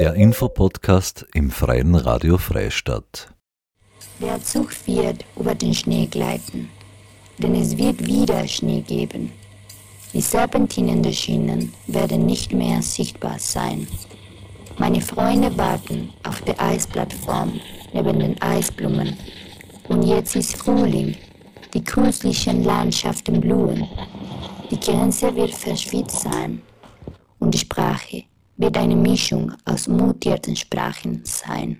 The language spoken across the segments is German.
Der Infopodcast im Freien Radio Freistadt. Der Zug wird über den Schnee gleiten, denn es wird wieder Schnee geben. Die Serpentinen der Schienen werden nicht mehr sichtbar sein. Meine Freunde warten auf der Eisplattform neben den Eisblumen. Und jetzt ist Frühling, die künstlichen Landschaften blühen. Die Grenze wird verschwitzt sein und die Sprache wird eine Mischung aus mutierten Sprachen sein.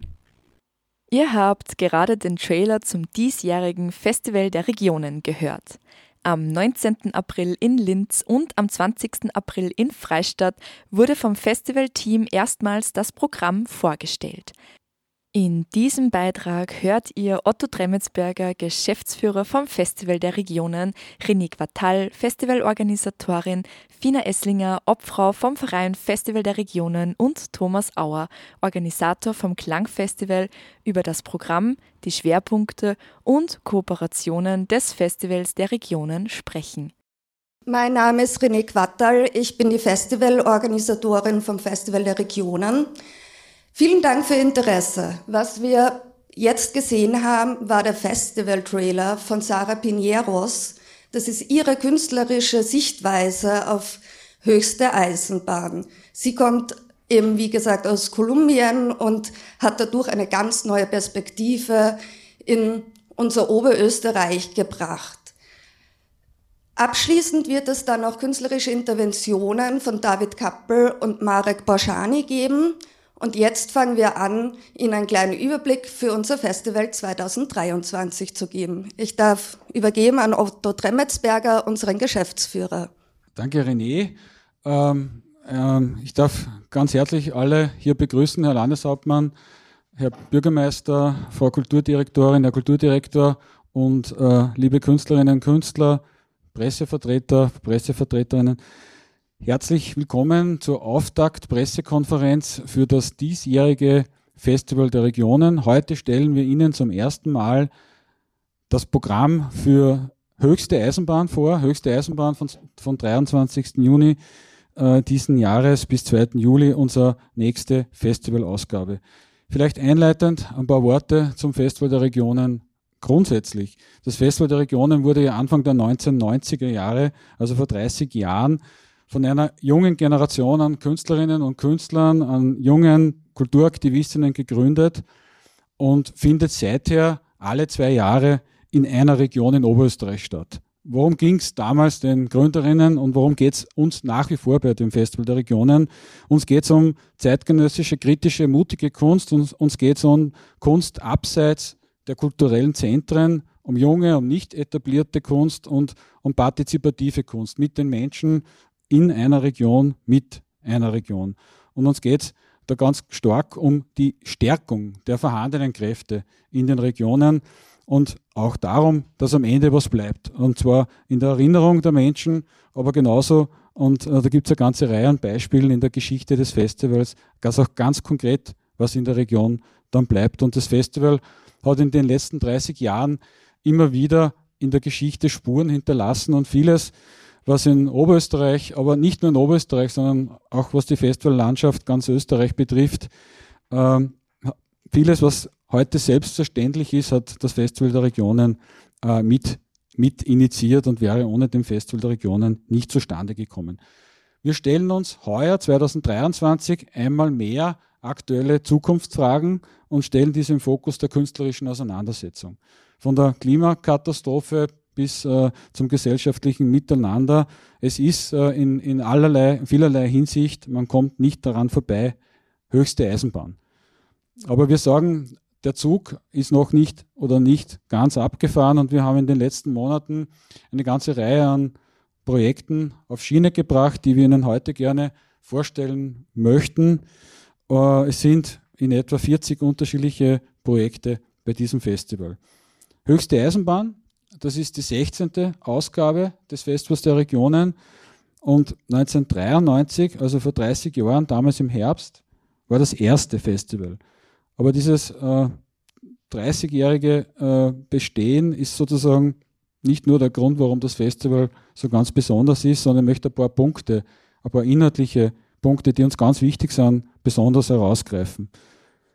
Ihr habt gerade den Trailer zum diesjährigen Festival der Regionen gehört. Am 19. April in Linz und am 20. April in Freistadt wurde vom Festivalteam erstmals das Programm vorgestellt. In diesem Beitrag hört ihr Otto Tremmetsberger, Geschäftsführer vom Festival der Regionen, René Quatal, Festivalorganisatorin, Fina Esslinger, Obfrau vom Verein Festival der Regionen und Thomas Auer, Organisator vom Klangfestival, über das Programm, die Schwerpunkte und Kooperationen des Festivals der Regionen sprechen. Mein Name ist René Quattal, ich bin die Festivalorganisatorin vom Festival der Regionen. Vielen Dank für Interesse. Was wir jetzt gesehen haben, war der Festival-Trailer von Sara Pineros. Das ist ihre künstlerische Sichtweise auf höchste Eisenbahn. Sie kommt eben, wie gesagt, aus Kolumbien und hat dadurch eine ganz neue Perspektive in unser Oberösterreich gebracht. Abschließend wird es dann auch künstlerische Interventionen von David Kappel und Marek Borschani geben. Und jetzt fangen wir an, Ihnen einen kleinen Überblick für unser Festival 2023 zu geben. Ich darf übergeben an Otto Tremmetsberger, unseren Geschäftsführer. Danke, René. Ähm, ähm, ich darf ganz herzlich alle hier begrüßen, Herr Landeshauptmann, Herr Bürgermeister, Frau Kulturdirektorin, Herr Kulturdirektor und äh, liebe Künstlerinnen und Künstler, Pressevertreter, Pressevertreterinnen. Herzlich willkommen zur Auftakt-Pressekonferenz für das diesjährige Festival der Regionen. Heute stellen wir Ihnen zum ersten Mal das Programm für höchste Eisenbahn vor, höchste Eisenbahn von, von 23. Juni äh, diesen Jahres bis 2. Juli, unsere nächste Festivalausgabe. Vielleicht einleitend ein paar Worte zum Festival der Regionen grundsätzlich. Das Festival der Regionen wurde ja Anfang der 1990er Jahre, also vor 30 Jahren, von einer jungen Generation an Künstlerinnen und Künstlern, an jungen Kulturaktivistinnen gegründet und findet seither alle zwei Jahre in einer Region in Oberösterreich statt. Worum ging es damals den Gründerinnen und worum geht es uns nach wie vor bei dem Festival der Regionen? Uns geht es um zeitgenössische, kritische, mutige Kunst, uns, uns geht es um Kunst abseits der kulturellen Zentren, um junge, um nicht etablierte Kunst und um partizipative Kunst mit den Menschen in einer Region mit einer Region. Und uns geht es da ganz stark um die Stärkung der vorhandenen Kräfte in den Regionen und auch darum, dass am Ende was bleibt. Und zwar in der Erinnerung der Menschen, aber genauso, und äh, da gibt es eine ganze Reihe an Beispielen in der Geschichte des Festivals, ganz auch ganz konkret, was in der Region dann bleibt. Und das Festival hat in den letzten 30 Jahren immer wieder in der Geschichte Spuren hinterlassen und vieles was in Oberösterreich, aber nicht nur in Oberösterreich, sondern auch was die Festivallandschaft ganz Österreich betrifft, ähm, vieles, was heute selbstverständlich ist, hat das Festival der Regionen äh, mit, mit initiiert und wäre ohne dem Festival der Regionen nicht zustande gekommen. Wir stellen uns heuer 2023 einmal mehr aktuelle Zukunftsfragen und stellen diese im Fokus der künstlerischen Auseinandersetzung. Von der Klimakatastrophe bis äh, zum gesellschaftlichen Miteinander. Es ist äh, in, in allerlei, vielerlei Hinsicht, man kommt nicht daran vorbei, höchste Eisenbahn. Aber wir sagen, der Zug ist noch nicht oder nicht ganz abgefahren und wir haben in den letzten Monaten eine ganze Reihe an Projekten auf Schiene gebracht, die wir Ihnen heute gerne vorstellen möchten. Äh, es sind in etwa 40 unterschiedliche Projekte bei diesem Festival. Höchste Eisenbahn, das ist die 16. Ausgabe des Festivals der Regionen. Und 1993, also vor 30 Jahren, damals im Herbst, war das erste Festival. Aber dieses äh, 30-jährige äh, Bestehen ist sozusagen nicht nur der Grund, warum das Festival so ganz besonders ist, sondern ich möchte ein paar Punkte, ein paar inhaltliche Punkte, die uns ganz wichtig sind, besonders herausgreifen.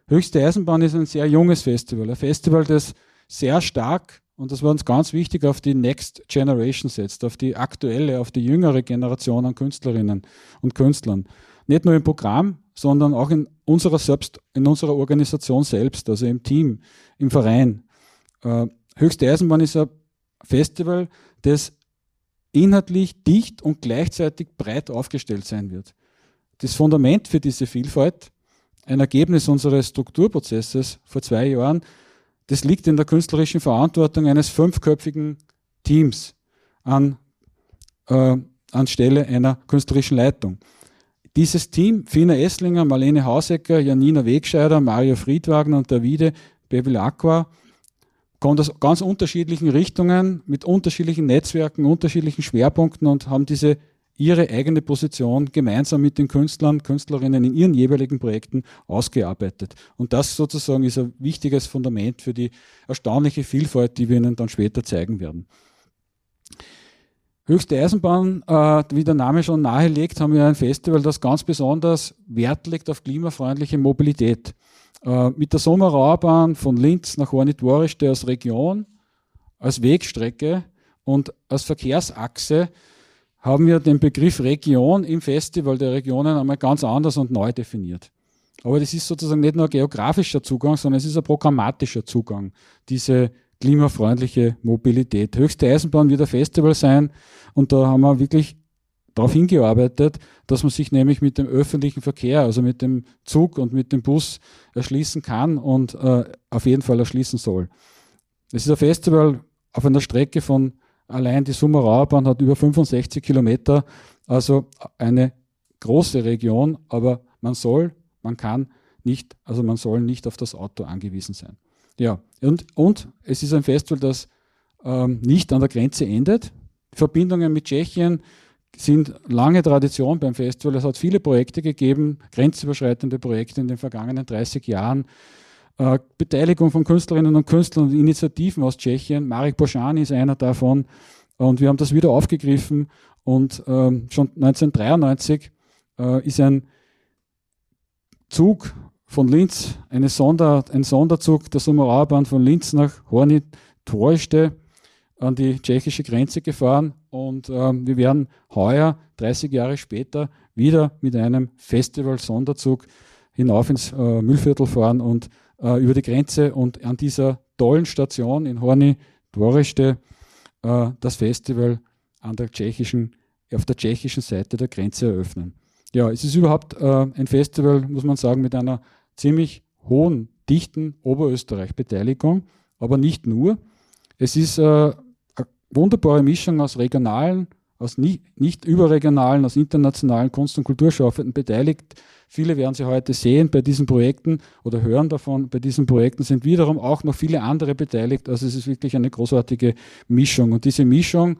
Höchste Eisenbahn ist ein sehr junges Festival, ein Festival, das sehr stark, und das war uns ganz wichtig, auf die Next Generation setzt, auf die aktuelle, auf die jüngere Generation an Künstlerinnen und Künstlern. Nicht nur im Programm, sondern auch in unserer selbst, in unserer Organisation selbst, also im Team, im Verein. Äh, Höchste Eisenbahn ist ein Festival, das inhaltlich dicht und gleichzeitig breit aufgestellt sein wird. Das Fundament für diese Vielfalt, ein Ergebnis unseres Strukturprozesses vor zwei Jahren, das liegt in der künstlerischen Verantwortung eines fünfköpfigen Teams an, äh, anstelle einer künstlerischen Leitung. Dieses Team, Fina Esslinger, Marlene Hausecker, Janina Wegscheider, Mario Friedwagner und Davide Bevilacqua, kommt aus ganz unterschiedlichen Richtungen, mit unterschiedlichen Netzwerken, unterschiedlichen Schwerpunkten und haben diese ihre eigene Position gemeinsam mit den Künstlern, Künstlerinnen in ihren jeweiligen Projekten ausgearbeitet. Und das sozusagen ist ein wichtiges Fundament für die erstaunliche Vielfalt, die wir Ihnen dann später zeigen werden. Höchste Eisenbahn, äh, wie der Name schon nahelegt, haben wir ein Festival, das ganz besonders Wert legt auf klimafreundliche Mobilität. Äh, mit der Sommerrauerbahn von Linz nach Hornitworisch als Region, als Wegstrecke und als Verkehrsachse haben wir den Begriff Region im Festival der Regionen einmal ganz anders und neu definiert. Aber das ist sozusagen nicht nur ein geografischer Zugang, sondern es ist ein programmatischer Zugang, diese klimafreundliche Mobilität. Höchste Eisenbahn wird ein Festival sein und da haben wir wirklich darauf hingearbeitet, dass man sich nämlich mit dem öffentlichen Verkehr, also mit dem Zug und mit dem Bus erschließen kann und äh, auf jeden Fall erschließen soll. Es ist ein Festival auf einer Strecke von Allein die Summerauerbahn hat über 65 Kilometer, also eine große Region, aber man soll, man kann nicht, also man soll nicht auf das Auto angewiesen sein. Ja, und, und es ist ein Festival, das ähm, nicht an der Grenze endet. Verbindungen mit Tschechien sind lange Tradition beim Festival. Es hat viele Projekte gegeben, grenzüberschreitende Projekte in den vergangenen 30 Jahren. Äh, Beteiligung von Künstlerinnen und Künstlern und Initiativen aus Tschechien. Marek Boschani ist einer davon. Und wir haben das wieder aufgegriffen. Und ähm, schon 1993 äh, ist ein Zug von Linz, eine Sonder, ein Sonderzug der Sumerauerbahn von Linz nach Hornit Torste an die tschechische Grenze gefahren. Und ähm, wir werden heuer, 30 Jahre später, wieder mit einem Festival-Sonderzug hinauf ins äh, Müllviertel fahren und äh, über die Grenze und an dieser tollen Station in Horny Dvoreste äh, das Festival an der tschechischen, auf der tschechischen Seite der Grenze eröffnen. Ja, es ist überhaupt äh, ein Festival, muss man sagen, mit einer ziemlich hohen, dichten Oberösterreich-Beteiligung, aber nicht nur. Es ist äh, eine wunderbare Mischung aus regionalen, aus nicht, nicht überregionalen, aus internationalen Kunst- und Kulturschaffenden beteiligt. Viele werden Sie heute sehen bei diesen Projekten oder hören davon. Bei diesen Projekten sind wiederum auch noch viele andere beteiligt. Also es ist wirklich eine großartige Mischung. Und diese Mischung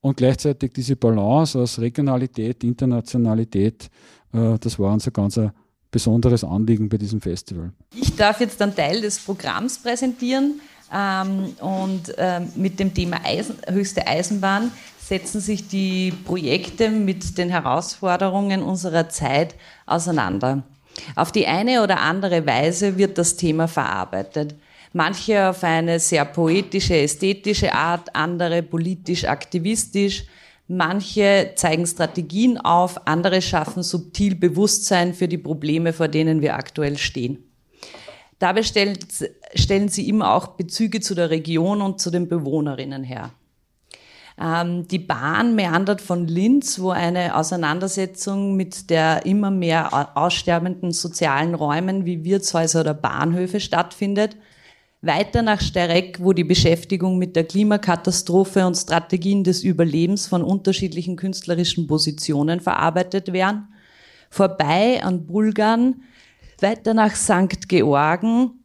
und gleichzeitig diese Balance aus Regionalität, Internationalität, äh, das war unser ganzer besonderes Anliegen bei diesem Festival. Ich darf jetzt einen Teil des Programms präsentieren ähm, und ähm, mit dem Thema Eisen, höchste Eisenbahn setzen sich die Projekte mit den Herausforderungen unserer Zeit auseinander. Auf die eine oder andere Weise wird das Thema verarbeitet. Manche auf eine sehr poetische, ästhetische Art, andere politisch aktivistisch. Manche zeigen Strategien auf, andere schaffen subtil Bewusstsein für die Probleme, vor denen wir aktuell stehen. Dabei stellen sie immer auch Bezüge zu der Region und zu den Bewohnerinnen her. Ähm, die Bahn meandert von Linz, wo eine Auseinandersetzung mit der immer mehr aussterbenden sozialen Räumen wie Wirtshäuser oder Bahnhöfe stattfindet. Weiter nach Stereck, wo die Beschäftigung mit der Klimakatastrophe und Strategien des Überlebens von unterschiedlichen künstlerischen Positionen verarbeitet werden. Vorbei an Bulgarn, weiter nach St. Georgen,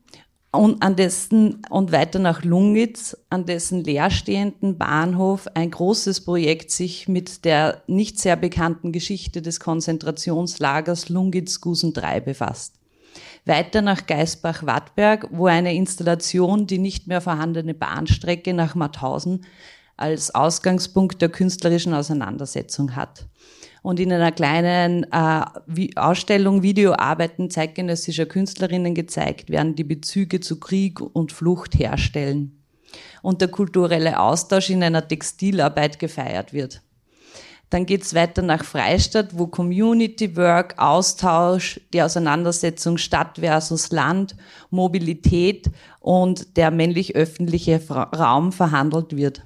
und, an dessen, und weiter nach Lungitz, an dessen leerstehenden Bahnhof ein großes Projekt sich mit der nicht sehr bekannten Geschichte des Konzentrationslagers Lungitz-Gusen 3 befasst. Weiter nach Geisbach-Wattberg, wo eine Installation die nicht mehr vorhandene Bahnstrecke nach Mauthausen als Ausgangspunkt der künstlerischen Auseinandersetzung hat. Und in einer kleinen äh, Ausstellung Videoarbeiten zeitgenössischer Künstlerinnen gezeigt werden, die Bezüge zu Krieg und Flucht herstellen. Und der kulturelle Austausch in einer Textilarbeit gefeiert wird. Dann geht es weiter nach Freistadt, wo Community Work, Austausch, die Auseinandersetzung Stadt versus Land, Mobilität und der männlich-öffentliche Raum verhandelt wird.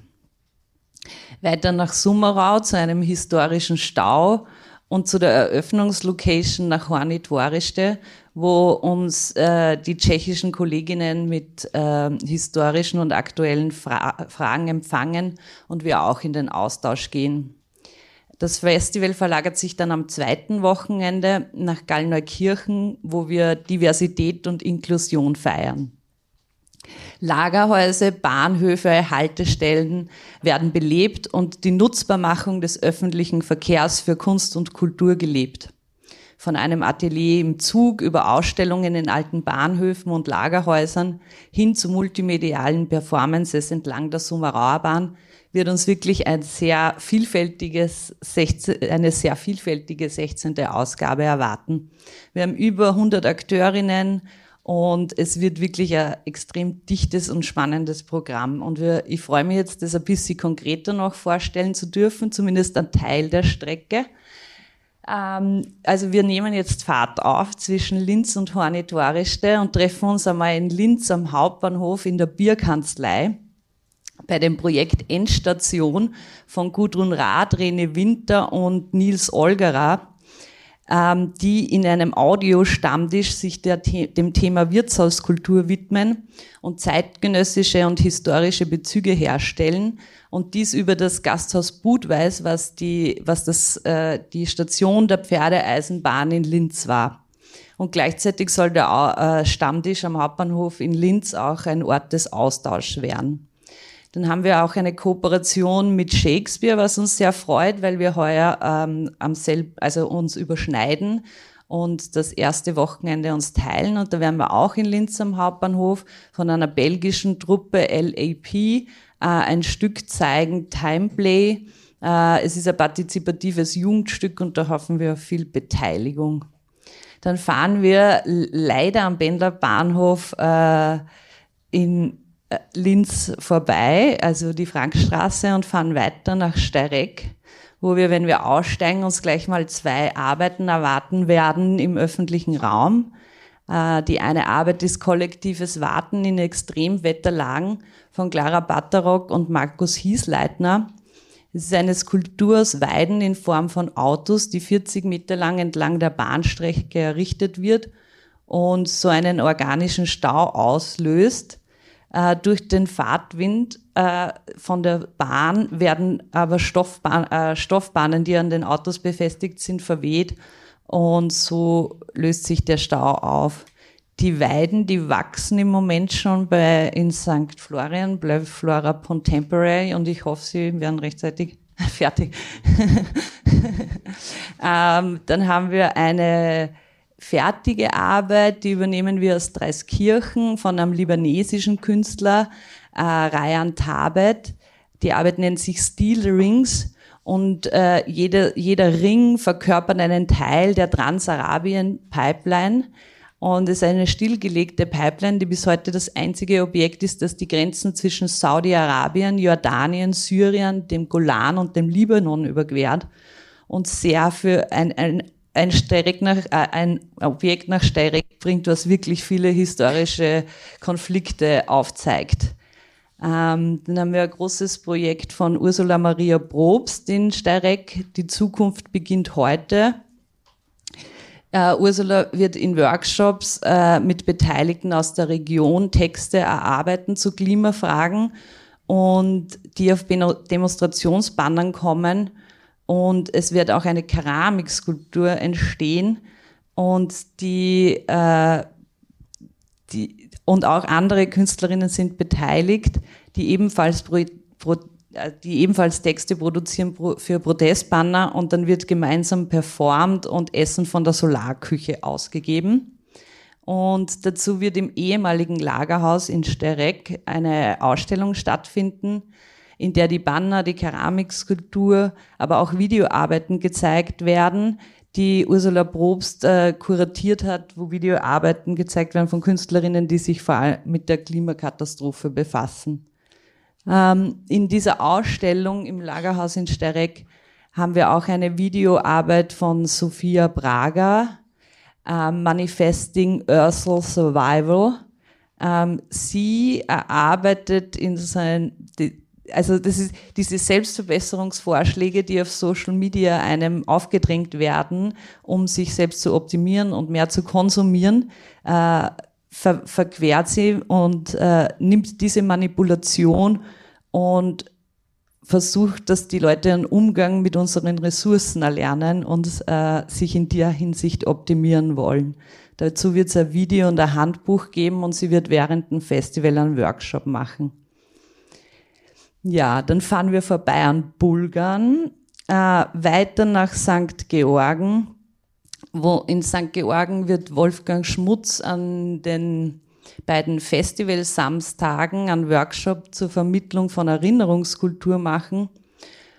Weiter nach Summerau zu einem historischen Stau und zu der Eröffnungslocation nach Horny Dvoriste, wo uns äh, die tschechischen Kolleginnen mit äh, historischen und aktuellen Fra Fragen empfangen und wir auch in den Austausch gehen. Das Festival verlagert sich dann am zweiten Wochenende nach Gallneukirchen, wo wir Diversität und Inklusion feiern. Lagerhäuser, Bahnhöfe, Haltestellen werden belebt und die Nutzbarmachung des öffentlichen Verkehrs für Kunst und Kultur gelebt. Von einem Atelier im Zug über Ausstellungen in alten Bahnhöfen und Lagerhäusern hin zu multimedialen Performances entlang der Sumerauer Bahn wird uns wirklich ein sehr vielfältiges 16, eine sehr vielfältige 16. Ausgabe erwarten. Wir haben über 100 Akteurinnen und es wird wirklich ein extrem dichtes und spannendes Programm. Und wir, ich freue mich jetzt, das ein bisschen konkreter noch vorstellen zu dürfen, zumindest ein Teil der Strecke. Ähm, also wir nehmen jetzt Fahrt auf zwischen Linz und Hornitwariste und treffen uns einmal in Linz am Hauptbahnhof in der Bierkanzlei bei dem Projekt Endstation von Gudrun Rath, Rene Winter und Nils Olgerer, ähm, die in einem Audiostammtisch sich der, dem Thema Wirtshauskultur widmen und zeitgenössische und historische Bezüge herstellen und dies über das Gasthaus Budweis, was die, was das, äh, die Station der Pferdeeisenbahn in Linz war. Und gleichzeitig soll der äh, Stammtisch am Hauptbahnhof in Linz auch ein Ort des Austauschs werden. Dann haben wir auch eine Kooperation mit Shakespeare, was uns sehr freut, weil wir heuer ähm, am selb also uns überschneiden und das erste Wochenende uns teilen. Und da werden wir auch in Linz am Hauptbahnhof von einer belgischen Truppe LAP äh, ein Stück zeigen, Timeplay. Äh, es ist ein partizipatives Jugendstück und da hoffen wir auf viel Beteiligung. Dann fahren wir leider am Bendlerbahnhof äh, in Linz vorbei, also die Frankstraße und fahren weiter nach Steireck, wo wir, wenn wir aussteigen, uns gleich mal zwei Arbeiten erwarten werden im öffentlichen Raum. Äh, die eine Arbeit ist kollektives Warten in Extremwetterlagen von Clara Batterock und Markus Hiesleitner. Es ist eine Skulptur aus Weiden in Form von Autos, die 40 Meter lang entlang der Bahnstrecke errichtet wird und so einen organischen Stau auslöst. Äh, durch den Fahrtwind äh, von der Bahn werden aber Stoffbahn, äh, Stoffbahnen, die an den Autos befestigt sind, verweht und so löst sich der Stau auf. Die Weiden, die wachsen im Moment schon bei in St. Florian, bleibt Flora Contemporary und ich hoffe, sie werden rechtzeitig fertig. ähm, dann haben wir eine fertige Arbeit, die übernehmen wir aus Dreiskirchen von einem libanesischen Künstler, äh, Ryan Tabet. Die Arbeit nennt sich Steel Rings und äh, jeder, jeder Ring verkörpert einen Teil der Transarabien-Pipeline und es ist eine stillgelegte Pipeline, die bis heute das einzige Objekt ist, das die Grenzen zwischen Saudi-Arabien, Jordanien, Syrien, dem Golan und dem Libanon überquert und sehr für ein, ein ein, Steyrek nach, äh, ein Objekt nach Steyrek bringt, was wirklich viele historische Konflikte aufzeigt. Ähm, dann haben wir ein großes Projekt von Ursula Maria Probst in Steyrek. Die Zukunft beginnt heute. Uh, Ursula wird in Workshops uh, mit Beteiligten aus der Region Texte erarbeiten zu Klimafragen und die auf Demonstrationsbannern kommen und es wird auch eine Keramikskulptur entstehen und die, äh, die und auch andere Künstlerinnen sind beteiligt, die ebenfalls pro, pro, äh, die ebenfalls Texte produzieren für Protestbanner und dann wird gemeinsam performt und Essen von der Solarküche ausgegeben. Und dazu wird im ehemaligen Lagerhaus in Sterek eine Ausstellung stattfinden, in der die Banner, die Keramikskulptur, aber auch Videoarbeiten gezeigt werden, die Ursula Probst äh, kuratiert hat, wo Videoarbeiten gezeigt werden von Künstlerinnen, die sich vor allem mit der Klimakatastrophe befassen. Ähm, in dieser Ausstellung im Lagerhaus in Stereck haben wir auch eine Videoarbeit von Sophia Braga, äh, Manifesting Ursel Survival. Ähm, sie erarbeitet in sein, also das ist diese Selbstverbesserungsvorschläge, die auf Social Media einem aufgedrängt werden, um sich selbst zu optimieren und mehr zu konsumieren, äh, ver verquert sie und äh, nimmt diese Manipulation und versucht, dass die Leute einen Umgang mit unseren Ressourcen erlernen und äh, sich in der Hinsicht optimieren wollen. Dazu wird es ein Video und ein Handbuch geben und sie wird während dem Festival einen Workshop machen. Ja, dann fahren wir vorbei an Bulgarn, äh, weiter nach St. Georgen, wo in St. Georgen wird Wolfgang Schmutz an den beiden Festival-Samstagen einen Workshop zur Vermittlung von Erinnerungskultur machen.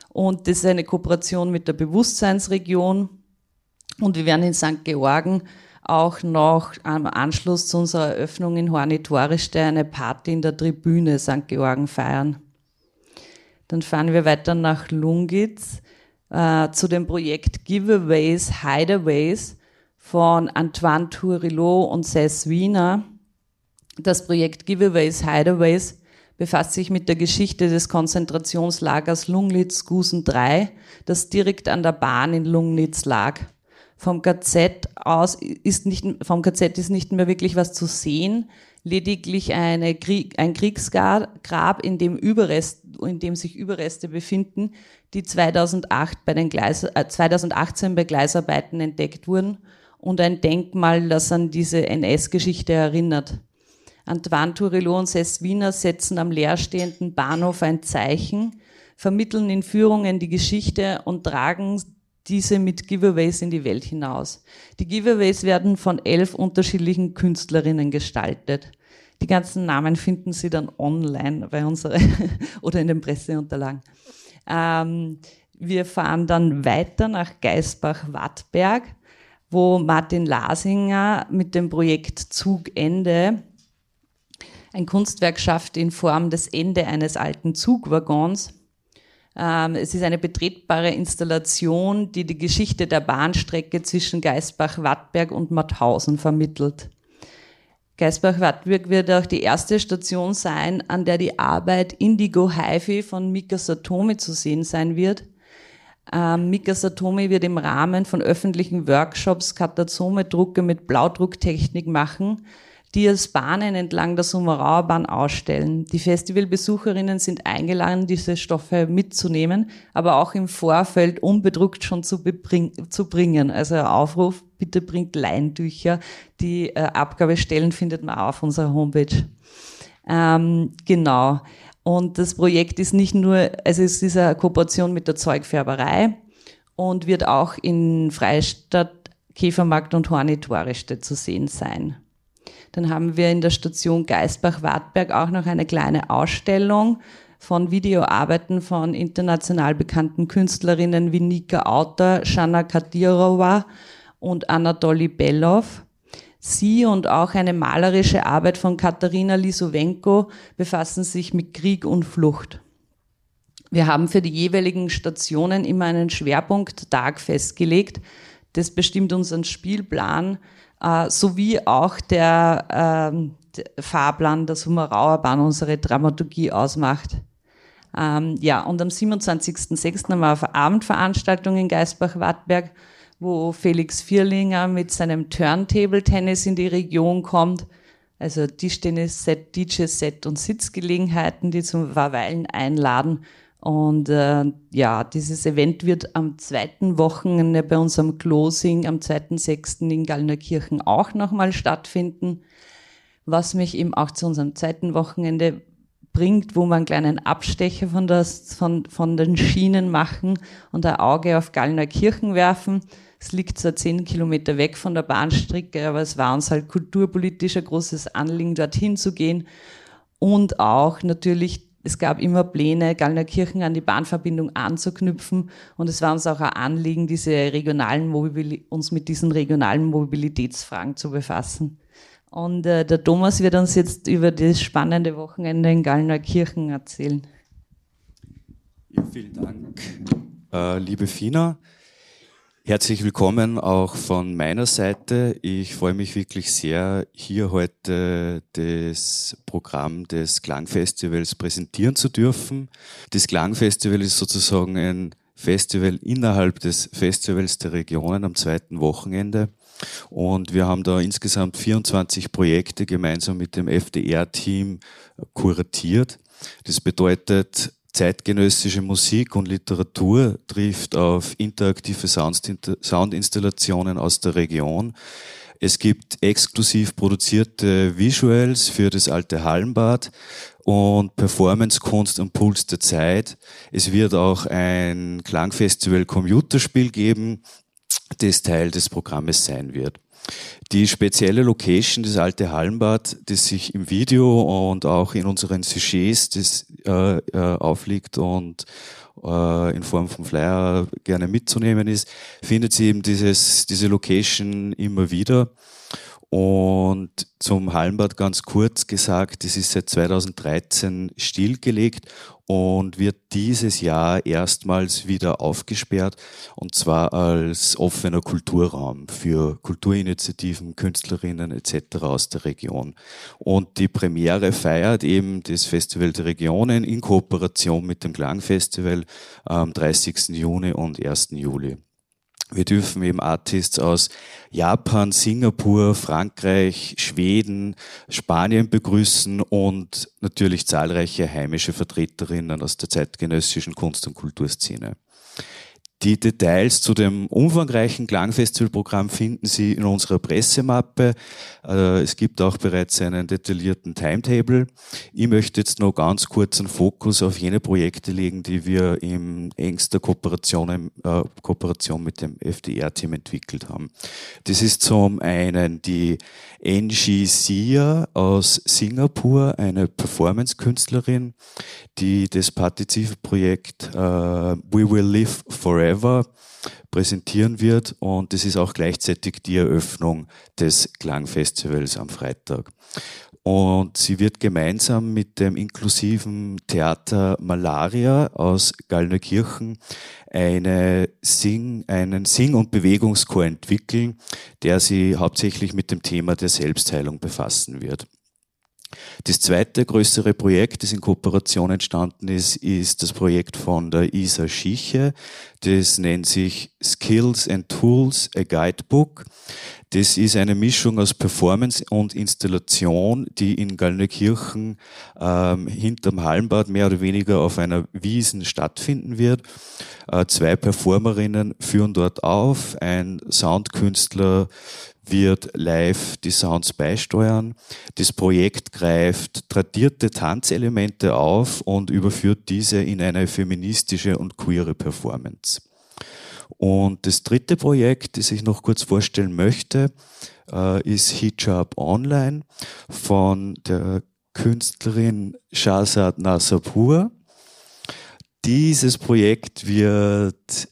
Und das ist eine Kooperation mit der Bewusstseinsregion. Und wir werden in St. Georgen auch noch am Anschluss zu unserer Eröffnung in Hornitorischte eine Party in der Tribüne St. Georgen feiern. Dann fahren wir weiter nach Lungitz äh, zu dem Projekt Giveaways, Hideaways von Antoine Tourilot und Cess Wiener. Das Projekt Giveaways, Hideaways befasst sich mit der Geschichte des Konzentrationslagers Lunglitz-Gusen 3, das direkt an der Bahn in Lungnitz lag. Vom KZ aus ist nicht, vom KZ ist nicht mehr wirklich was zu sehen lediglich eine Krieg, ein Kriegsgrab, in dem, Überrest, in dem sich Überreste befinden, die 2008 bei den Gleis, äh, 2018 bei Gleisarbeiten entdeckt wurden und ein Denkmal, das an diese NS-Geschichte erinnert. Antoine Tourillo und Cess Wiener setzen am leerstehenden Bahnhof ein Zeichen, vermitteln in Führungen die Geschichte und tragen diese mit Giveaways in die Welt hinaus. Die Giveaways werden von elf unterschiedlichen Künstlerinnen gestaltet. Die ganzen Namen finden Sie dann online bei unserer oder in den Presseunterlagen. Ähm, wir fahren dann weiter nach Geisbach-Wattberg, wo Martin Lasinger mit dem Projekt Zugende ein Kunstwerk schafft in Form des Ende eines alten Zugwaggons es ist eine betretbare Installation, die die Geschichte der Bahnstrecke zwischen Geisbach-Wattberg und Mauthausen vermittelt. Geisbach-Wattberg wird auch die erste Station sein, an der die Arbeit Indigo HiFi von Mika Satomi zu sehen sein wird. Ähm, Mika Satomi wird im Rahmen von öffentlichen Workshops Katazome-Drucke mit Blaudrucktechnik machen die als Bahnen entlang der Summerauer Bahn ausstellen. Die Festivalbesucherinnen sind eingeladen, diese Stoffe mitzunehmen, aber auch im Vorfeld unbedruckt schon zu, zu bringen. Also Aufruf, bitte bringt Leintücher. Die äh, Abgabestellen findet man auch auf unserer Homepage. Ähm, genau. Und das Projekt ist nicht nur, also es ist eine Kooperation mit der Zeugfärberei und wird auch in Freistadt, Käfermarkt und Hornitorischte zu sehen sein. Dann haben wir in der Station Geisbach-Wartberg auch noch eine kleine Ausstellung von Videoarbeiten von international bekannten Künstlerinnen wie Nika Auter, Shana Kadirova und Anatoly Belov. Sie und auch eine malerische Arbeit von Katharina Lisowenko befassen sich mit Krieg und Flucht. Wir haben für die jeweiligen Stationen immer einen Schwerpunkttag festgelegt. Das bestimmt unseren Spielplan äh, sowie auch der, ähm, der Fahrplan der Summerauer Bahn unsere Dramaturgie ausmacht. Ähm, ja, und am 27.06. haben wir eine Abendveranstaltung in Geisbach-Wartberg, wo Felix Vierlinger mit seinem Turntable-Tennis in die Region kommt. Also Tischtennis-Set, DJ-Set und Sitzgelegenheiten, die zum Verweilen einladen. Und äh, ja, dieses Event wird am zweiten Wochenende bei unserem Closing am 2.6. in Gallnerkirchen auch nochmal stattfinden, was mich eben auch zu unserem zweiten Wochenende bringt, wo wir einen kleinen Abstecher von, das, von, von den Schienen machen und ein Auge auf Gallnerkirchen werfen. Es liegt zwar zehn Kilometer weg von der Bahnstrecke, aber es war uns halt kulturpolitisch ein großes Anliegen, dorthin zu gehen und auch natürlich es gab immer Pläne, Gallnerkirchen an die Bahnverbindung anzuknüpfen und es war uns auch ein Anliegen, diese regionalen uns mit diesen regionalen Mobilitätsfragen zu befassen. Und äh, der Thomas wird uns jetzt über das spannende Wochenende in Gallnerkirchen erzählen. Ja, vielen Dank, äh, liebe Fina. Herzlich willkommen auch von meiner Seite. Ich freue mich wirklich sehr, hier heute das Programm des Klangfestivals präsentieren zu dürfen. Das Klangfestival ist sozusagen ein Festival innerhalb des Festivals der Regionen am zweiten Wochenende. Und wir haben da insgesamt 24 Projekte gemeinsam mit dem FDR-Team kuratiert. Das bedeutet, zeitgenössische Musik und Literatur trifft auf interaktive Soundinstallationen aus der Region. Es gibt exklusiv produzierte Visuals für das alte Hallenbad und Performancekunst am Puls der Zeit. Es wird auch ein Klangfestival Computerspiel geben, das Teil des Programmes sein wird. Die spezielle Location, das alte Hallenbad, das sich im Video und auch in unseren Sujets das, äh, äh, aufliegt und äh, in Form von Flyer gerne mitzunehmen ist, findet sie eben dieses, diese Location immer wieder. Und zum Hallenbad ganz kurz gesagt, es ist seit 2013 stillgelegt und wird dieses Jahr erstmals wieder aufgesperrt und zwar als offener Kulturraum für Kulturinitiativen, Künstlerinnen etc. aus der Region. Und die Premiere feiert eben das Festival der Regionen in Kooperation mit dem Klangfestival am 30. Juni und 1. Juli. Wir dürfen eben Artists aus Japan, Singapur, Frankreich, Schweden, Spanien begrüßen und natürlich zahlreiche heimische Vertreterinnen aus der zeitgenössischen Kunst- und Kulturszene. Die Details zu dem umfangreichen Klangfestivalprogramm finden Sie in unserer Pressemappe. Äh, es gibt auch bereits einen detaillierten Timetable. Ich möchte jetzt noch ganz kurz einen Fokus auf jene Projekte legen, die wir in engster Kooperation, äh, Kooperation mit dem FDR-Team entwickelt haben. Das ist zum einen die Angie Sia aus Singapur, eine Performance-Künstlerin, die das Partizip-Projekt äh, We Will Live Forever präsentieren wird und das ist auch gleichzeitig die Eröffnung des Klangfestivals am Freitag. Und sie wird gemeinsam mit dem inklusiven Theater Malaria aus Gallnerkirchen eine Sing, einen Sing- und Bewegungschor entwickeln, der sie hauptsächlich mit dem Thema der Selbstheilung befassen wird. Das zweite größere Projekt, das in Kooperation entstanden ist, ist das Projekt von der Isa Schiche. Das nennt sich Skills and Tools, a Guidebook. Das ist eine Mischung aus Performance und Installation, die in Gallnerkirchen ähm, hinterm Hallenbad mehr oder weniger auf einer Wiesen stattfinden wird. Äh, zwei Performerinnen führen dort auf, ein Soundkünstler wird live die Sounds beisteuern. Das Projekt greift tradierte Tanzelemente auf und überführt diese in eine feministische und queere Performance. Und das dritte Projekt, das ich noch kurz vorstellen möchte, äh, ist Hijab Online von der Künstlerin Shazad Nasapur. Dieses Projekt wird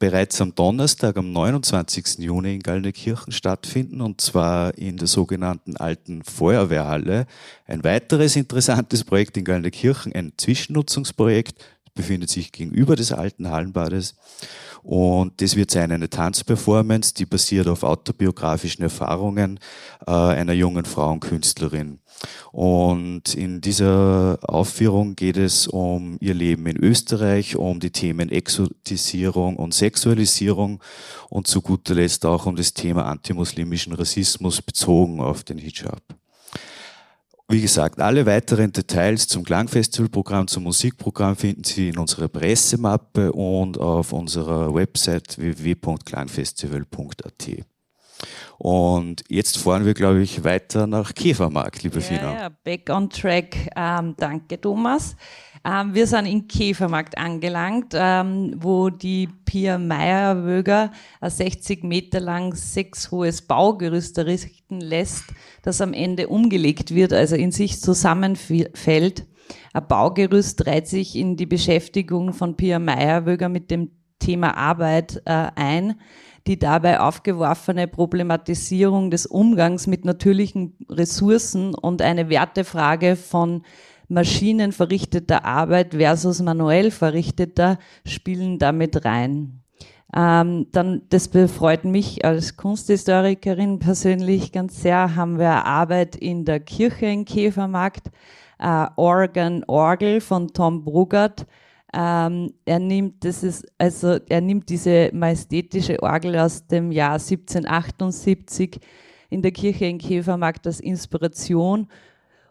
bereits am Donnerstag, am 29. Juni in Gallnerkirchen stattfinden und zwar in der sogenannten alten Feuerwehrhalle. Ein weiteres interessantes Projekt in Gallnerkirchen, ein Zwischennutzungsprojekt, befindet sich gegenüber des alten Hallenbades. Und das wird sein eine Tanzperformance, die basiert auf autobiografischen Erfahrungen äh, einer jungen Frauenkünstlerin. Und in dieser Aufführung geht es um ihr Leben in Österreich, um die Themen Exotisierung und Sexualisierung und zu guter Letzt auch um das Thema antimuslimischen Rassismus bezogen auf den Hijab. Wie gesagt, alle weiteren Details zum Klangfestivalprogramm, zum Musikprogramm finden Sie in unserer Pressemappe und auf unserer Website www.klangfestival.at. Und jetzt fahren wir, glaube ich, weiter nach Käfermarkt, liebe ja, Fina. Ja, back on track. Ähm, danke, Thomas. Ähm, wir sind in Käfermarkt angelangt, ähm, wo die Pia Meyerwöger ein 60 Meter lang sechs hohes Baugerüst errichten lässt, das am Ende umgelegt wird, also in sich zusammenfällt. Ein Baugerüst reiht sich in die Beschäftigung von Pia Meyerwöger mit dem Thema Arbeit äh, ein, die dabei aufgeworfene Problematisierung des Umgangs mit natürlichen Ressourcen und eine Wertefrage von maschinenverrichteter Arbeit versus manuell verrichteter spielen damit rein. Ähm, dann, das befreut mich als Kunsthistorikerin persönlich ganz sehr, haben wir Arbeit in der Kirche in Käfermarkt, äh, Organ Orgel von Tom Brugert. Ähm, er nimmt, das ist, also, er nimmt diese majestätische Orgel aus dem Jahr 1778 in der Kirche in Käfermarkt als Inspiration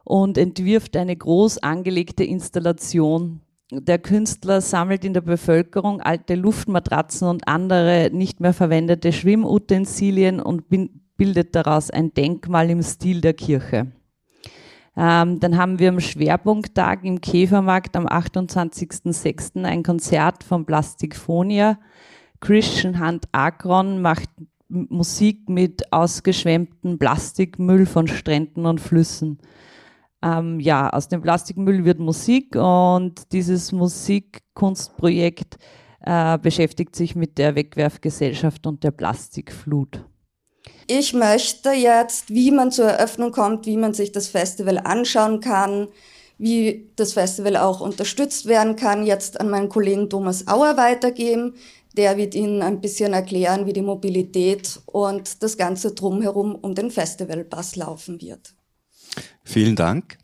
und entwirft eine groß angelegte Installation der Künstler sammelt in der Bevölkerung alte Luftmatratzen und andere nicht mehr verwendete Schwimmutensilien und bildet daraus ein Denkmal im Stil der Kirche. Ähm, dann haben wir am Schwerpunkttag im Käfermarkt am 28.06. ein Konzert von Plastikfonia. Christian Hunt Akron macht Musik mit ausgeschwemmtem Plastikmüll von Stränden und Flüssen ähm, ja, aus dem Plastikmüll wird Musik und dieses Musikkunstprojekt äh, beschäftigt sich mit der Wegwerfgesellschaft und der Plastikflut. Ich möchte jetzt, wie man zur Eröffnung kommt, wie man sich das Festival anschauen kann, wie das Festival auch unterstützt werden kann, jetzt an meinen Kollegen Thomas Auer weitergeben. Der wird Ihnen ein bisschen erklären, wie die Mobilität und das Ganze drumherum um den Festivalpass laufen wird. Vielen Dank.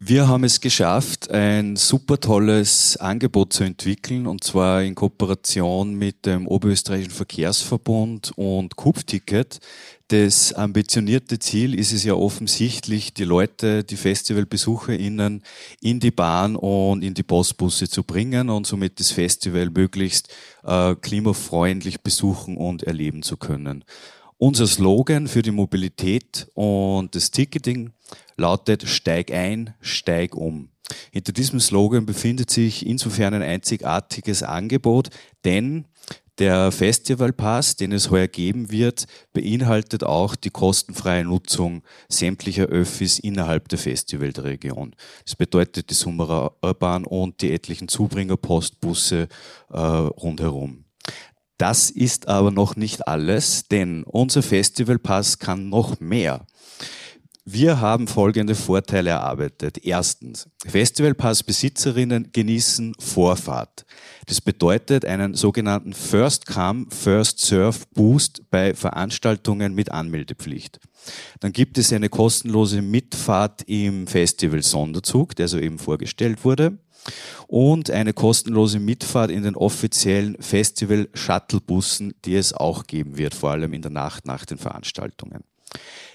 Wir haben es geschafft, ein super tolles Angebot zu entwickeln, und zwar in Kooperation mit dem Oberösterreichischen Verkehrsverbund und Kupfticket. Das ambitionierte Ziel ist es ja offensichtlich, die Leute, die FestivalbesucherInnen in die Bahn und in die Postbusse zu bringen und somit das Festival möglichst äh, klimafreundlich besuchen und erleben zu können. Unser Slogan für die Mobilität und das Ticketing lautet Steig ein, steig um. Hinter diesem Slogan befindet sich insofern ein einzigartiges Angebot, denn der Festivalpass, den es heuer geben wird, beinhaltet auch die kostenfreie Nutzung sämtlicher Öffis innerhalb der Festivalregion. Das bedeutet die Summerer Bahn und die etlichen Zubringerpostbusse äh, rundherum. Das ist aber noch nicht alles, denn unser Festivalpass kann noch mehr. Wir haben folgende Vorteile erarbeitet. Erstens, Festivalpass-Besitzerinnen genießen Vorfahrt. Das bedeutet einen sogenannten First Come, First Serve Boost bei Veranstaltungen mit Anmeldepflicht. Dann gibt es eine kostenlose Mitfahrt im Festival Sonderzug, der soeben vorgestellt wurde und eine kostenlose Mitfahrt in den offiziellen Festival-Shuttlebussen, die es auch geben wird, vor allem in der Nacht nach den Veranstaltungen.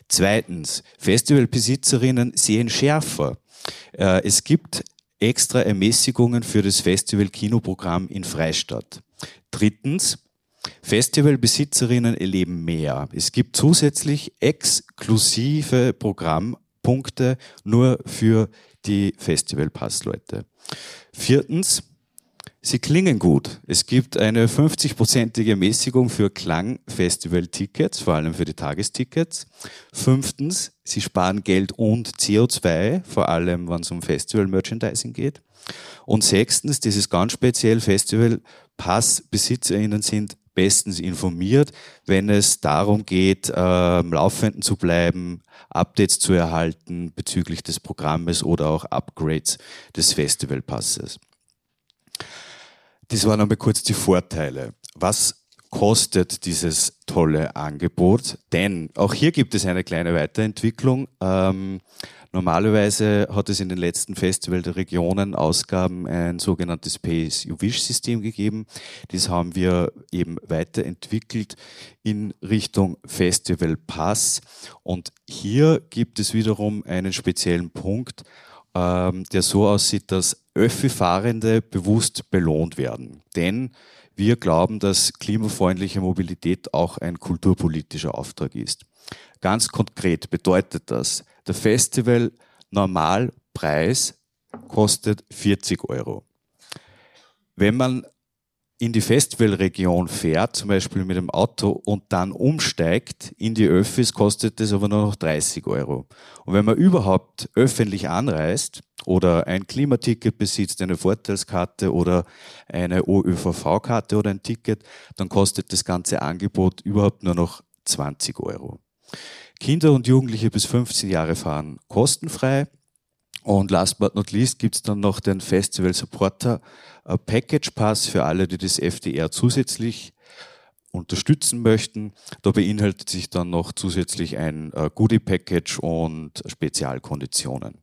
Zweitens, Festivalbesitzerinnen sehen schärfer. Äh, es gibt extra Ermäßigungen für das Festival-Kinoprogramm in Freistadt. Drittens, Festivalbesitzerinnen erleben mehr. Es gibt zusätzlich exklusive Programmpunkte nur für die Festivalpassleute. Viertens, sie klingen gut. Es gibt eine 50-prozentige Mäßigung für Klangfestival-Tickets, vor allem für die Tagestickets. Fünftens, sie sparen Geld und CO2, vor allem wenn es um Festival-Merchandising geht. Und sechstens, ist ganz speziell, Festival-Pass-BesitzerInnen sind bestens informiert, wenn es darum geht, äh, Laufenden zu bleiben, Updates zu erhalten bezüglich des Programmes oder auch Upgrades des Festivalpasses. Das waren einmal kurz die Vorteile. Was kostet dieses tolle Angebot? Denn auch hier gibt es eine kleine Weiterentwicklung. Ähm, Normalerweise hat es in den letzten Festival der Regionen Ausgaben ein sogenanntes Pay-as-you-wish-System gegeben. Das haben wir eben weiterentwickelt in Richtung Festival Pass. Und hier gibt es wiederum einen speziellen Punkt, ähm, der so aussieht, dass Öffi-Fahrende bewusst belohnt werden. Denn wir glauben, dass klimafreundliche Mobilität auch ein kulturpolitischer Auftrag ist. Ganz konkret bedeutet das, der Festival Normalpreis kostet 40 Euro. Wenn man in die Festivalregion fährt, zum Beispiel mit dem Auto und dann umsteigt in die Öffis, kostet das aber nur noch 30 Euro. Und wenn man überhaupt öffentlich anreist oder ein Klimaticket besitzt, eine Vorteilskarte oder eine OÖVV-Karte oder ein Ticket, dann kostet das ganze Angebot überhaupt nur noch 20 Euro. Kinder und Jugendliche bis 15 Jahre fahren kostenfrei. Und last but not least gibt es dann noch den Festival Supporter Package Pass für alle, die das FDR zusätzlich unterstützen möchten. Da beinhaltet sich dann noch zusätzlich ein äh, Goodie Package und Spezialkonditionen.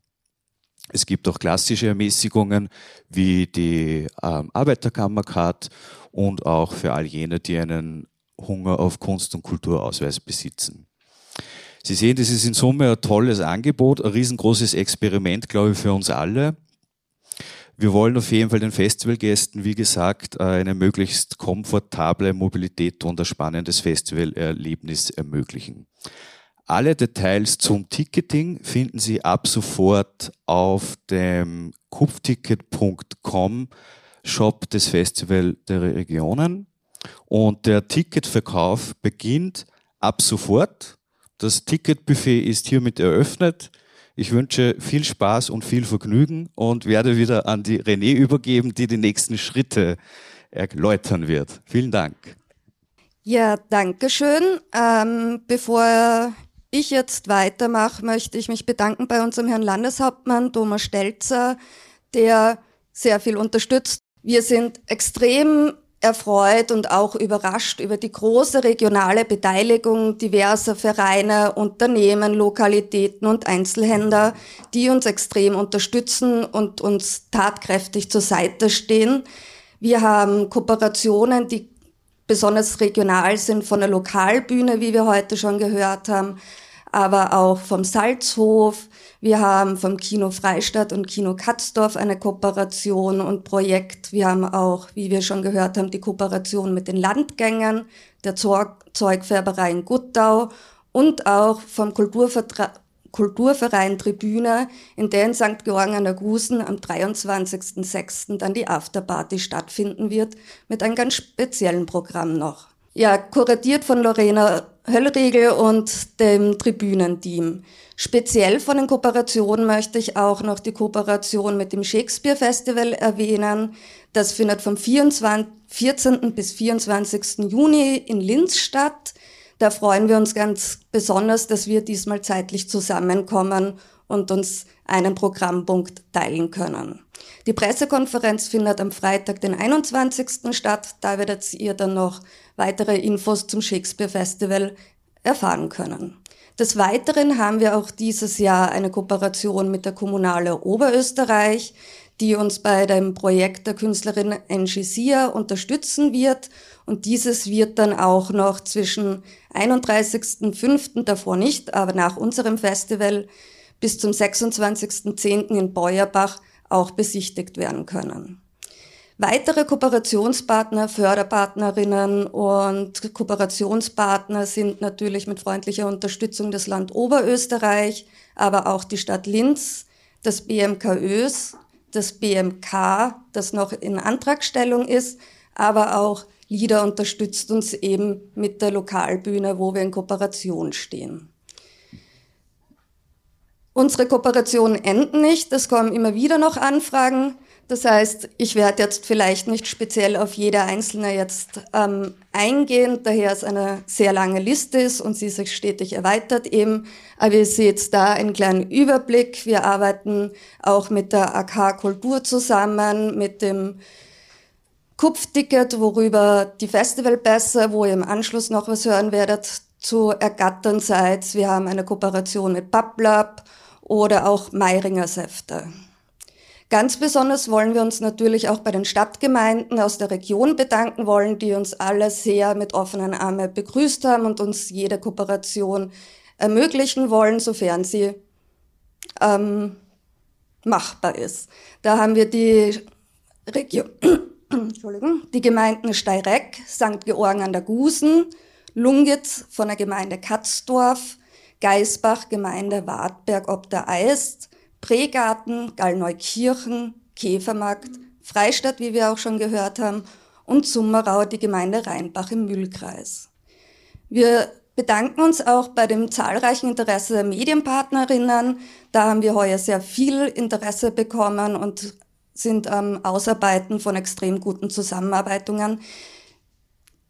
Es gibt auch klassische Ermäßigungen wie die ähm, Arbeiterkammercard und auch für all jene, die einen Hunger auf Kunst- und Kulturausweis besitzen. Sie sehen, das ist in Summe ein tolles Angebot, ein riesengroßes Experiment, glaube ich, für uns alle. Wir wollen auf jeden Fall den Festivalgästen, wie gesagt, eine möglichst komfortable Mobilität und ein spannendes Festivalerlebnis ermöglichen. Alle Details zum Ticketing finden Sie ab sofort auf dem kupfticket.com Shop des Festival der Regionen. Und der Ticketverkauf beginnt ab sofort. Das Ticketbuffet ist hiermit eröffnet. Ich wünsche viel Spaß und viel Vergnügen und werde wieder an die René übergeben, die die nächsten Schritte erläutern wird. Vielen Dank. Ja, danke schön. Ähm, bevor ich jetzt weitermache, möchte ich mich bedanken bei unserem Herrn Landeshauptmann Thomas Stelzer, der sehr viel unterstützt. Wir sind extrem erfreut und auch überrascht über die große regionale Beteiligung diverser Vereine, Unternehmen, Lokalitäten und Einzelhändler, die uns extrem unterstützen und uns tatkräftig zur Seite stehen. Wir haben Kooperationen, die besonders regional sind von der Lokalbühne, wie wir heute schon gehört haben, aber auch vom Salzhof, wir haben vom Kino Freistadt und Kino Katzdorf eine Kooperation und Projekt. Wir haben auch, wie wir schon gehört haben, die Kooperation mit den Landgängern, der Zeugfärberei in Guttau und auch vom Kulturvertra Kulturverein Tribüne, in der in St. Georgen an der Gusen am 23.06. dann die Afterparty stattfinden wird, mit einem ganz speziellen Programm noch. Ja, kuratiert von Lorena Höllriegel und dem Tribünenteam. Speziell von den Kooperationen möchte ich auch noch die Kooperation mit dem Shakespeare Festival erwähnen. Das findet vom 24, 14. bis 24. Juni in Linz statt. Da freuen wir uns ganz besonders, dass wir diesmal zeitlich zusammenkommen und uns einen Programmpunkt teilen können. Die Pressekonferenz findet am Freitag, den 21. statt. Da werdet ihr dann noch weitere Infos zum Shakespeare Festival erfahren können. Des Weiteren haben wir auch dieses Jahr eine Kooperation mit der Kommunale Oberösterreich, die uns bei dem Projekt der Künstlerin Angie Sia unterstützen wird. Und dieses wird dann auch noch zwischen 31.05. davor nicht, aber nach unserem Festival bis zum 26.10. in Beuerbach auch besichtigt werden können. Weitere Kooperationspartner, Förderpartnerinnen und Kooperationspartner sind natürlich mit freundlicher Unterstützung das Land Oberösterreich, aber auch die Stadt Linz, das BMK Ös, das BMK, das noch in Antragstellung ist, aber auch LIDA unterstützt uns eben mit der Lokalbühne, wo wir in Kooperation stehen. Unsere Kooperationen enden nicht, es kommen immer wieder noch Anfragen. Das heißt, ich werde jetzt vielleicht nicht speziell auf jede einzelne jetzt ähm, eingehen, daher es eine sehr lange Liste ist und sie sich stetig erweitert eben. Aber ihr seht da einen kleinen Überblick. Wir arbeiten auch mit der AK Kultur zusammen, mit dem Kupfticket, worüber die Festivalpässe, wo ihr im Anschluss noch was hören werdet, zu ergattern seid. Wir haben eine Kooperation mit Pablab oder auch Meiringer Säfte. Ganz besonders wollen wir uns natürlich auch bei den Stadtgemeinden aus der Region bedanken wollen, die uns alle sehr mit offenen Armen begrüßt haben und uns jede Kooperation ermöglichen wollen, sofern sie ähm, machbar ist. Da haben wir die Region, Entschuldigung, die Gemeinden Steireck, St. Georgen an der Gusen, Lungitz von der Gemeinde Katzdorf, Geisbach, Gemeinde Wartberg ob der Eist, Pregarten, Gallneukirchen, Käfermarkt, Freistadt, wie wir auch schon gehört haben, und Summerau die Gemeinde Rheinbach im Mühlkreis. Wir bedanken uns auch bei dem zahlreichen Interesse der Medienpartnerinnen. Da haben wir heuer sehr viel Interesse bekommen und sind am Ausarbeiten von extrem guten Zusammenarbeitungen.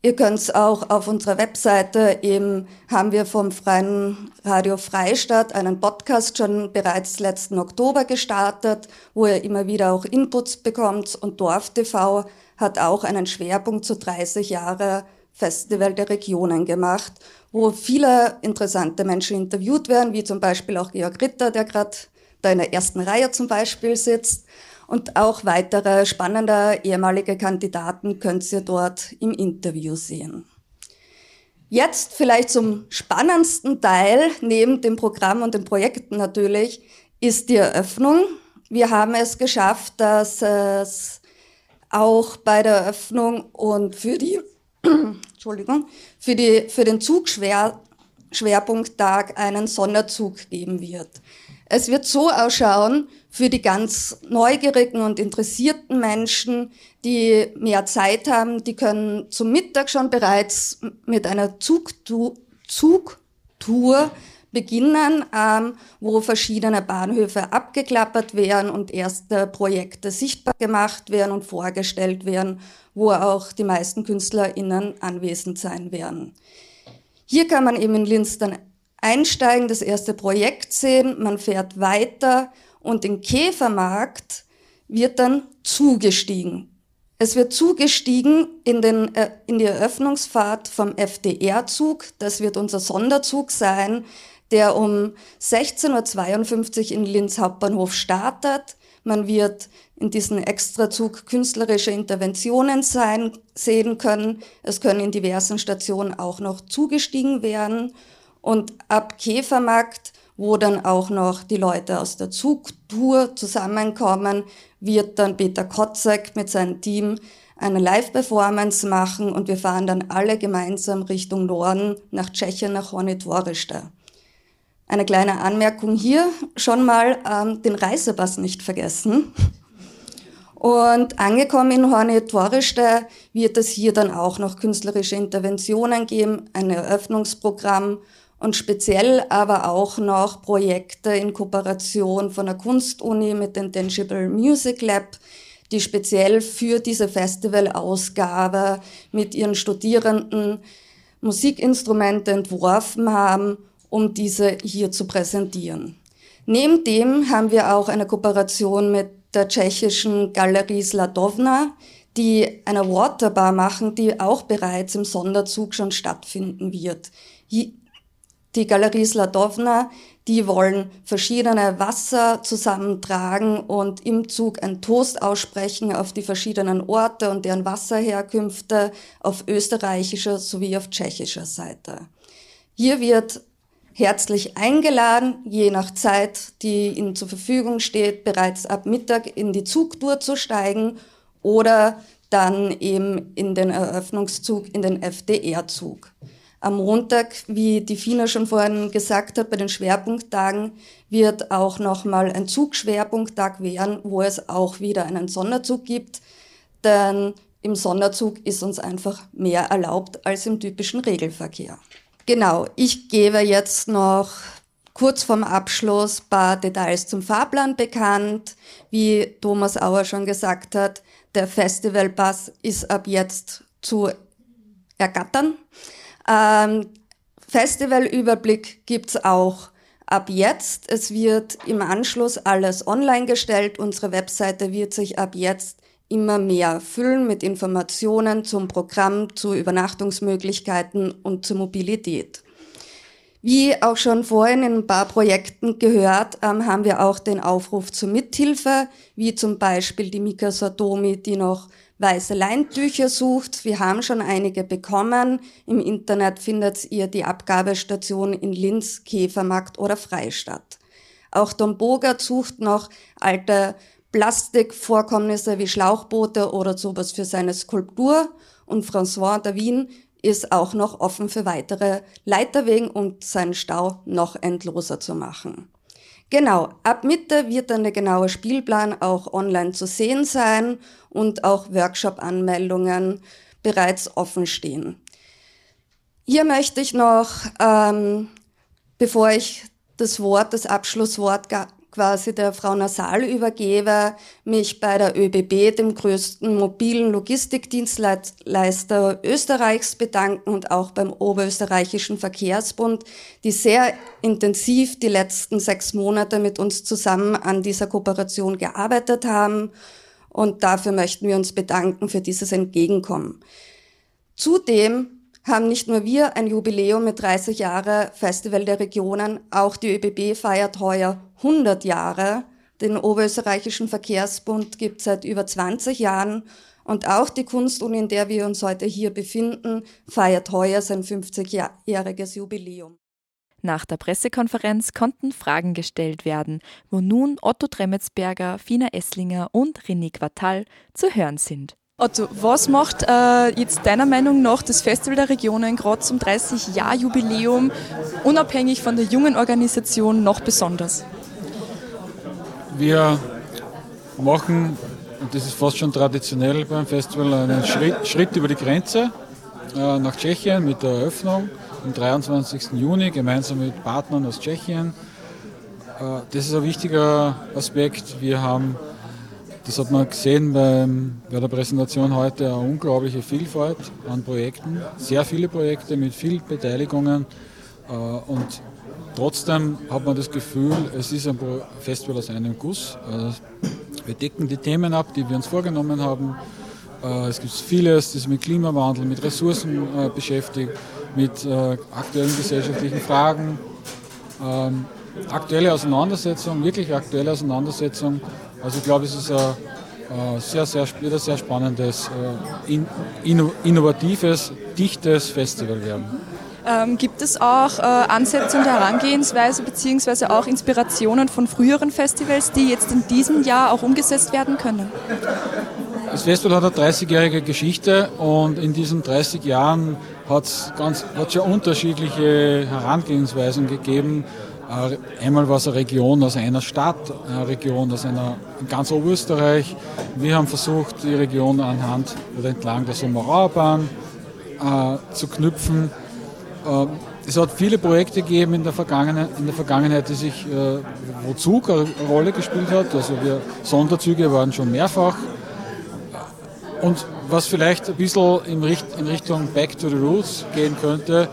Ihr könnt es auch auf unserer Webseite, eben haben wir vom Freien Radio Freistadt einen Podcast schon bereits letzten Oktober gestartet, wo ihr immer wieder auch Inputs bekommt. Und Dorf TV hat auch einen Schwerpunkt zu 30 Jahre Festival der Regionen gemacht, wo viele interessante Menschen interviewt werden, wie zum Beispiel auch Georg Ritter, der gerade da in der ersten Reihe zum Beispiel sitzt und auch weitere spannende ehemalige Kandidaten könnt ihr dort im Interview sehen. Jetzt vielleicht zum spannendsten Teil, neben dem Programm und den Projekten natürlich, ist die Eröffnung. Wir haben es geschafft, dass es auch bei der Eröffnung und für die, Entschuldigung, für die, für den Zugschwerpunkttag einen Sonderzug geben wird. Es wird so ausschauen, für die ganz neugierigen und interessierten Menschen, die mehr Zeit haben, die können zum Mittag schon bereits mit einer Zugtour, beginnen, ähm, wo verschiedene Bahnhöfe abgeklappert werden und erste Projekte sichtbar gemacht werden und vorgestellt werden, wo auch die meisten KünstlerInnen anwesend sein werden. Hier kann man eben in Linz dann einsteigen, das erste Projekt sehen, man fährt weiter und den Käfermarkt wird dann zugestiegen. Es wird zugestiegen in, den, äh, in die Eröffnungsfahrt vom FDR-Zug. Das wird unser Sonderzug sein, der um 16.52 Uhr in Linz Hauptbahnhof startet. Man wird in diesem Extrazug künstlerische Interventionen sein, sehen können. Es können in diversen Stationen auch noch zugestiegen werden. Und ab Käfermarkt wo dann auch noch die Leute aus der Zugtour zusammenkommen, wird dann Peter Kotzek mit seinem Team eine Live-Performance machen und wir fahren dann alle gemeinsam Richtung Norden nach Tschechien, nach Horny Eine kleine Anmerkung hier, schon mal ähm, den Reisepass nicht vergessen. Und angekommen in Horny wird es hier dann auch noch künstlerische Interventionen geben, ein Eröffnungsprogramm und speziell aber auch noch Projekte in Kooperation von der Kunstuni mit dem Tangible Music Lab, die speziell für diese Festivalausgabe mit ihren Studierenden Musikinstrumente entworfen haben, um diese hier zu präsentieren. Neben dem haben wir auch eine Kooperation mit der tschechischen Galerie Sladovna, die eine Waterbar machen, die auch bereits im Sonderzug schon stattfinden wird die Galerie Sladovna, die wollen verschiedene Wasser zusammentragen und im Zug ein Toast aussprechen auf die verschiedenen Orte und deren Wasserherkünfte auf österreichischer sowie auf tschechischer Seite. Hier wird herzlich eingeladen, je nach Zeit, die Ihnen zur Verfügung steht, bereits ab Mittag in die Zugtour zu steigen oder dann eben in den Eröffnungszug, in den FDR-Zug. Am Montag, wie die FINA schon vorhin gesagt hat, bei den Schwerpunkttagen wird auch nochmal ein Zugschwerpunkttag werden, wo es auch wieder einen Sonderzug gibt. Denn im Sonderzug ist uns einfach mehr erlaubt als im typischen Regelverkehr. Genau, ich gebe jetzt noch kurz vorm Abschluss paar Details zum Fahrplan bekannt. Wie Thomas Auer schon gesagt hat, der Festivalpass ist ab jetzt zu ergattern. Ähm, Festivalüberblick gibt's auch ab jetzt. Es wird im Anschluss alles online gestellt. Unsere Webseite wird sich ab jetzt immer mehr füllen mit Informationen zum Programm, zu Übernachtungsmöglichkeiten und zur Mobilität. Wie auch schon vorhin in ein paar Projekten gehört, ähm, haben wir auch den Aufruf zur Mithilfe, wie zum Beispiel die Mika Satomi, die noch weiße Leintücher sucht. Wir haben schon einige bekommen. Im Internet findet ihr die Abgabestation in Linz, Käfermarkt oder Freistadt. Auch Don Bogart sucht noch alte Plastikvorkommnisse wie Schlauchboote oder sowas für seine Skulptur. Und François Davin ist auch noch offen für weitere Leiterwegen, um seinen Stau noch endloser zu machen. Genau, ab Mitte wird dann der genaue Spielplan auch online zu sehen sein und auch Workshop-Anmeldungen bereits offen stehen. Hier möchte ich noch, ähm, bevor ich das Wort, das Abschlusswort quasi der Frau Nasal übergebe, mich bei der ÖBB, dem größten mobilen Logistikdienstleister Österreichs, bedanken und auch beim Oberösterreichischen Verkehrsbund, die sehr intensiv die letzten sechs Monate mit uns zusammen an dieser Kooperation gearbeitet haben. Und dafür möchten wir uns bedanken für dieses Entgegenkommen. Zudem haben nicht nur wir ein Jubiläum mit 30 Jahre Festival der Regionen, auch die ÖBB feiert heuer 100 Jahre. Den Oberösterreichischen Verkehrsbund gibt seit über 20 Jahren und auch die Kunstuni, in der wir uns heute hier befinden, feiert heuer sein 50-jähriges Jubiläum. Nach der Pressekonferenz konnten Fragen gestellt werden, wo nun Otto Tremetsberger, Fina Esslinger und René Quattal zu hören sind. Otto, was macht äh, jetzt deiner Meinung nach das Festival der Regionen gerade zum 30-Jahr-Jubiläum unabhängig von der jungen Organisation noch besonders? Wir machen, und das ist fast schon traditionell beim Festival, einen Schritt, Schritt über die Grenze äh, nach Tschechien mit der Eröffnung am 23. Juni gemeinsam mit Partnern aus Tschechien. Äh, das ist ein wichtiger Aspekt. Wir haben das hat man gesehen beim, bei der Präsentation heute, eine unglaubliche Vielfalt an Projekten, sehr viele Projekte mit vielen Beteiligungen äh, und trotzdem hat man das Gefühl, es ist ein Festival aus einem Guss. Also wir decken die Themen ab, die wir uns vorgenommen haben. Äh, es gibt vieles, das mit Klimawandel, mit Ressourcen äh, beschäftigt, mit aktuellen gesellschaftlichen Fragen, ähm, aktuelle Auseinandersetzung, wirklich aktuelle Auseinandersetzung also ich glaube, es ist ein sehr, sehr, wieder sehr spannendes, äh, innovatives, dichtes Festival werden. Ähm, gibt es auch äh, Ansätze und Herangehensweise bzw. auch Inspirationen von früheren Festivals, die jetzt in diesem Jahr auch umgesetzt werden können? Das Festival hat eine 30-jährige Geschichte und in diesen 30 Jahren hat es schon unterschiedliche Herangehensweisen gegeben. Einmal war es eine Region aus einer Stadt, eine Region aus einer in ganz Oberösterreich. Wir haben versucht, die Region anhand oder entlang der Sommerauerbahn äh, zu knüpfen. Äh, es hat viele Projekte gegeben in der Vergangenheit, in der Vergangenheit die sich, äh, wo Zug eine Rolle gespielt hat. Also wir Sonderzüge waren schon mehrfach. Und was vielleicht ein bisschen in Richtung Back to the Roots gehen könnte,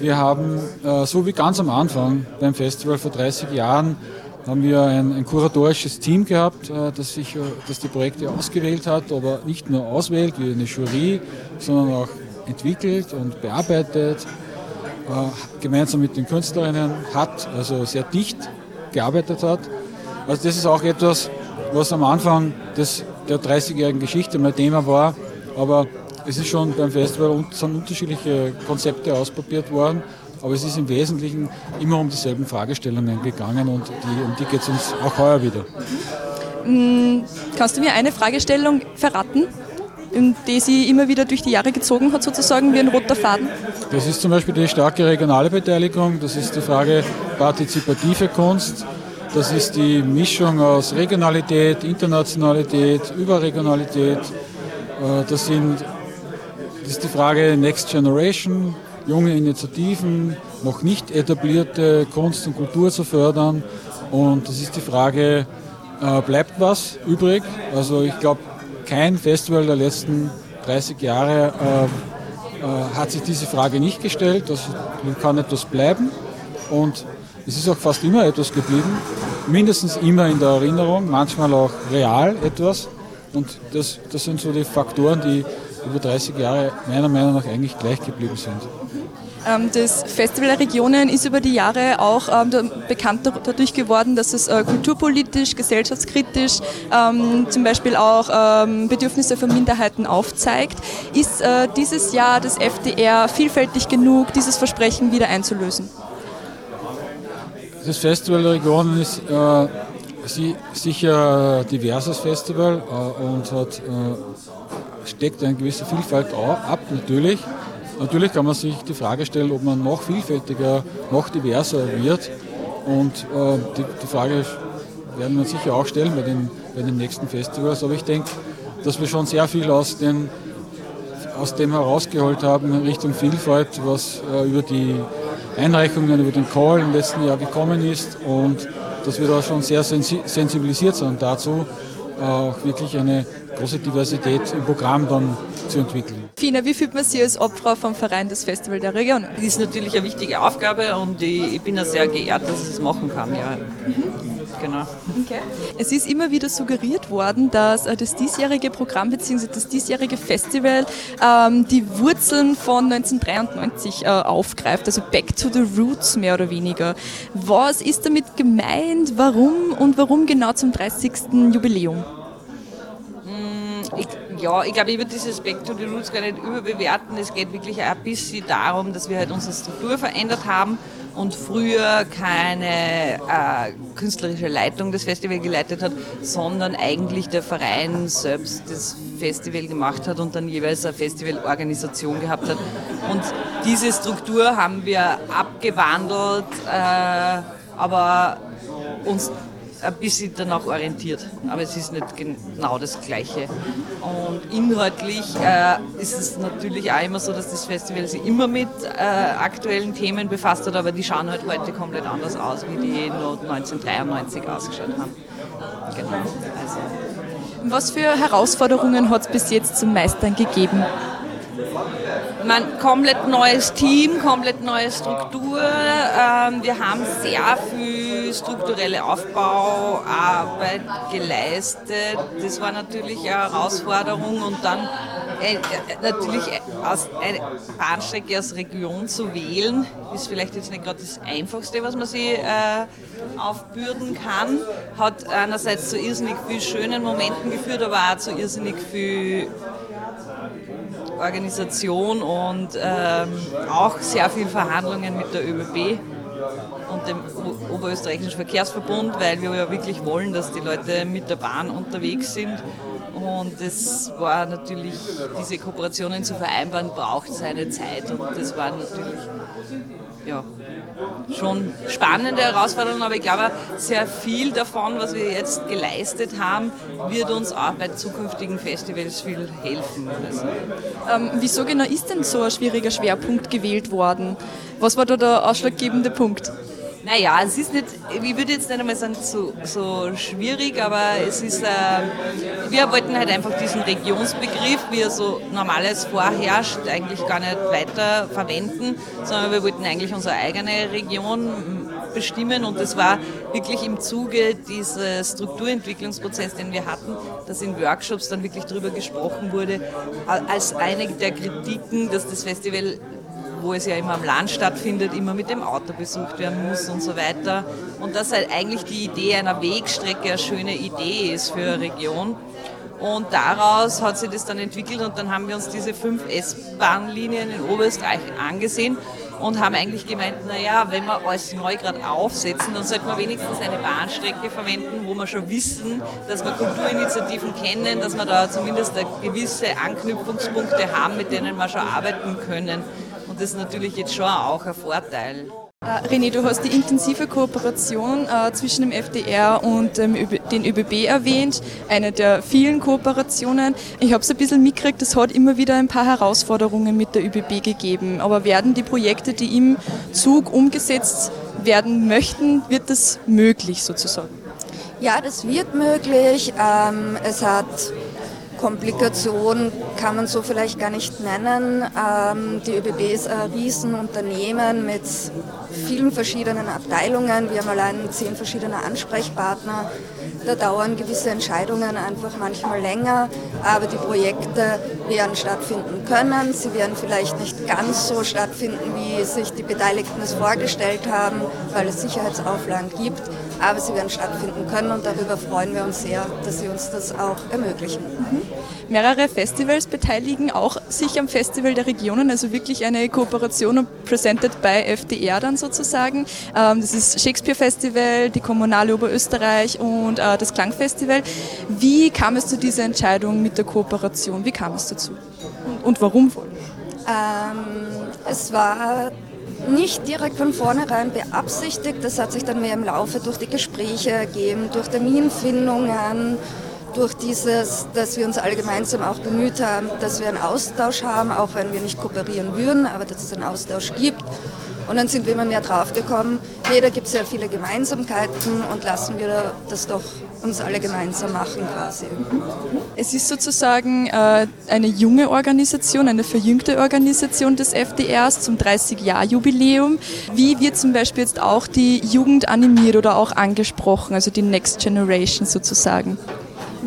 wir haben, äh, so wie ganz am Anfang beim Festival vor 30 Jahren, haben wir ein, ein kuratorisches Team gehabt, äh, das, sich, äh, das die Projekte ausgewählt hat, aber nicht nur auswählt wie eine Jury, sondern auch entwickelt und bearbeitet, gemeinsam mit den Künstlerinnen hat, also sehr dicht gearbeitet hat. Also das ist auch etwas, was am Anfang des, der 30-jährigen Geschichte mein Thema war, aber es ist schon beim Festival sind unterschiedliche Konzepte ausprobiert worden, aber es ist im Wesentlichen immer um dieselben Fragestellungen gegangen und die, um die geht es uns auch heuer wieder. Mm, kannst du mir eine Fragestellung verraten, die sie immer wieder durch die Jahre gezogen hat, sozusagen wie ein roter Faden? Das ist zum Beispiel die starke regionale Beteiligung, das ist die Frage partizipative Kunst. Das ist die Mischung aus Regionalität, Internationalität, Überregionalität. Äh, das sind ist die Frage Next Generation, junge Initiativen, noch nicht etablierte Kunst und Kultur zu fördern. Und das ist die Frage, äh, bleibt was übrig? Also ich glaube, kein Festival der letzten 30 Jahre äh, äh, hat sich diese Frage nicht gestellt. Also kann etwas bleiben. Und es ist auch fast immer etwas geblieben. Mindestens immer in der Erinnerung, manchmal auch real etwas. Und das, das sind so die Faktoren, die über 30 Jahre meiner Meinung nach eigentlich gleich geblieben sind. Ähm, das Festival der Regionen ist über die Jahre auch ähm, bekannt dadurch geworden, dass es äh, kulturpolitisch, gesellschaftskritisch ähm, zum Beispiel auch Bedürfnisse von Minderheiten aufzeigt. Ist äh, dieses Jahr das FDR vielfältig genug, dieses Versprechen wieder einzulösen? Das Festival der Regionen ist äh, sicher ein diverses Festival und hat steckt eine gewisse Vielfalt ab, natürlich. Natürlich kann man sich die Frage stellen, ob man noch vielfältiger, noch diverser wird. Und äh, die, die, Frage werden wir sicher auch stellen bei den, bei den nächsten Festivals. Aber ich denke, dass wir schon sehr viel aus, den, aus dem herausgeholt haben in Richtung Vielfalt, was äh, über die Einreichungen, über den Call im letzten Jahr gekommen ist und dass wir da schon sehr sensibilisiert sind dazu, auch wirklich eine große Diversität im Programm dann zu entwickeln. Fina, wie fühlt man sich als Opfer vom Verein des Festival der Region? Das ist natürlich eine wichtige Aufgabe und ich, bin ja sehr geehrt, dass ich es machen kann. Ja. Mhm genau. Okay. Es ist immer wieder suggeriert worden, dass äh, das diesjährige Programm bzw. das diesjährige Festival ähm, die Wurzeln von 1993 äh, aufgreift, also Back to the Roots mehr oder weniger. Was ist damit gemeint? Warum und warum genau zum 30. Jubiläum? Ich, ja, ich glaube, ich würde dieses Back to the Roots gar nicht überbewerten. Es geht wirklich ein bisschen darum, dass wir halt unsere Struktur verändert haben und früher keine äh, künstlerische Leitung des Festivals geleitet hat, sondern eigentlich der Verein selbst das Festival gemacht hat und dann jeweils eine Festivalorganisation gehabt hat. Und diese Struktur haben wir abgewandelt, äh, aber uns ein bisschen danach orientiert, aber es ist nicht genau das Gleiche. Und inhaltlich äh, ist es natürlich auch immer so, dass das Festival sich immer mit äh, aktuellen Themen befasst hat, aber die schauen halt heute komplett anders aus, wie die noch 1993 ausgeschaut haben. Genau. Also. Was für Herausforderungen hat es bis jetzt zum Meistern gegeben? man, komplett neues Team, komplett neue Struktur. Ähm, wir haben sehr viel strukturelle Aufbauarbeit geleistet. Das war natürlich eine Herausforderung und dann äh, äh natürlich aus, eine Bahnstrecke als Region zu wählen, ist vielleicht jetzt nicht gerade das Einfachste, was man sich äh, aufbürden kann. Hat einerseits zu irrsinnig vielen schönen Momenten geführt, aber auch zu irrsinnig viel Organisation und ähm, auch sehr viel Verhandlungen mit der ÖBB und dem Oberösterreichischen Verkehrsverbund, weil wir ja wirklich wollen, dass die Leute mit der Bahn unterwegs sind. Und es war natürlich, diese Kooperationen zu vereinbaren, braucht seine Zeit. Und das war natürlich ja, schon spannende Herausforderungen, aber ich glaube, sehr viel davon, was wir jetzt geleistet haben, wird uns auch bei zukünftigen Festivals viel helfen. Also. Ähm, wieso genau ist denn so ein schwieriger Schwerpunkt gewählt worden? Was war da der ausschlaggebende Punkt? Naja, es ist nicht, ich würde jetzt nicht einmal sagen, so, so schwierig, aber es ist, äh, wir wollten halt einfach diesen Regionsbegriff, wie er so normales vorherrscht, eigentlich gar nicht weiter verwenden, sondern wir wollten eigentlich unsere eigene Region bestimmen und das war wirklich im Zuge dieses Strukturentwicklungsprozesses, den wir hatten, dass in Workshops dann wirklich darüber gesprochen wurde, als eine der Kritiken, dass das Festival wo es ja immer am Land stattfindet, immer mit dem Auto besucht werden muss und so weiter. Und dass halt eigentlich die Idee einer Wegstrecke eine schöne Idee ist für eine Region. Und daraus hat sich das dann entwickelt und dann haben wir uns diese fünf S-Bahn-Linien in Oberösterreich angesehen und haben eigentlich gemeint, naja, wenn wir alles neu gerade aufsetzen, dann sollte man wenigstens eine Bahnstrecke verwenden, wo wir schon wissen, dass wir Kulturinitiativen kennen, dass wir da zumindest gewisse Anknüpfungspunkte haben, mit denen wir schon arbeiten können das ist natürlich jetzt schon auch ein Vorteil. Äh, René, du hast die intensive Kooperation äh, zwischen dem FDR und ähm, den ÖBB erwähnt, eine der vielen Kooperationen. Ich habe es ein bisschen mitgekriegt, es hat immer wieder ein paar Herausforderungen mit der ÖBB gegeben. Aber werden die Projekte, die im Zug umgesetzt werden möchten, wird das möglich sozusagen? Ja, das wird möglich. Ähm, es hat Komplikation kann man so vielleicht gar nicht nennen. Ähm, die ÖBB ist ein Riesenunternehmen mit vielen verschiedenen Abteilungen. Wir haben allein zehn verschiedene Ansprechpartner. Da dauern gewisse Entscheidungen einfach manchmal länger, aber die Projekte werden stattfinden können. Sie werden vielleicht nicht ganz so stattfinden, wie sich die Beteiligten es vorgestellt haben, weil es Sicherheitsauflagen gibt, aber sie werden stattfinden können und darüber freuen wir uns sehr, dass sie uns das auch ermöglichen. Mhm. Mehrere Festivals beteiligen auch sich am Festival der Regionen, also wirklich eine Kooperation presented by FDR dann sozusagen. Ähm, das ist Shakespeare Festival, die Kommunale Oberösterreich und äh, das Klangfestival. Wie kam es zu dieser Entscheidung mit der Kooperation? Wie kam es dazu? Und warum wohl? Ähm, es war nicht direkt von vornherein beabsichtigt. Das hat sich dann mehr im Laufe durch die Gespräche ergeben, durch Terminfindungen, durch dieses, dass wir uns alle gemeinsam auch bemüht haben, dass wir einen Austausch haben, auch wenn wir nicht kooperieren würden, aber dass es einen Austausch gibt. Und dann sind wir immer mehr draufgekommen, jeder gibt sehr viele Gemeinsamkeiten und lassen wir das doch uns alle gemeinsam machen quasi. Es ist sozusagen äh, eine junge Organisation, eine verjüngte Organisation des FDRs zum 30-Jahr-Jubiläum. Wie wird zum Beispiel jetzt auch die Jugend animiert oder auch angesprochen, also die Next Generation sozusagen?